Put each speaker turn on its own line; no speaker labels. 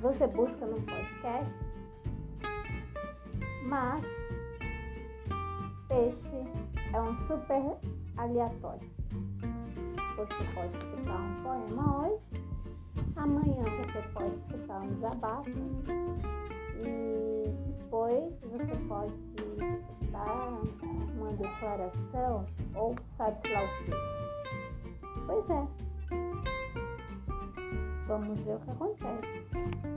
você busca no podcast, mas este é um super aleatório. Você pode escutar um poema hoje, amanhã você pode escutar um desabafo e depois você pode escutar uma declaração ou sabe-se lá o quê. Pois é. Vamos ver o que acontece.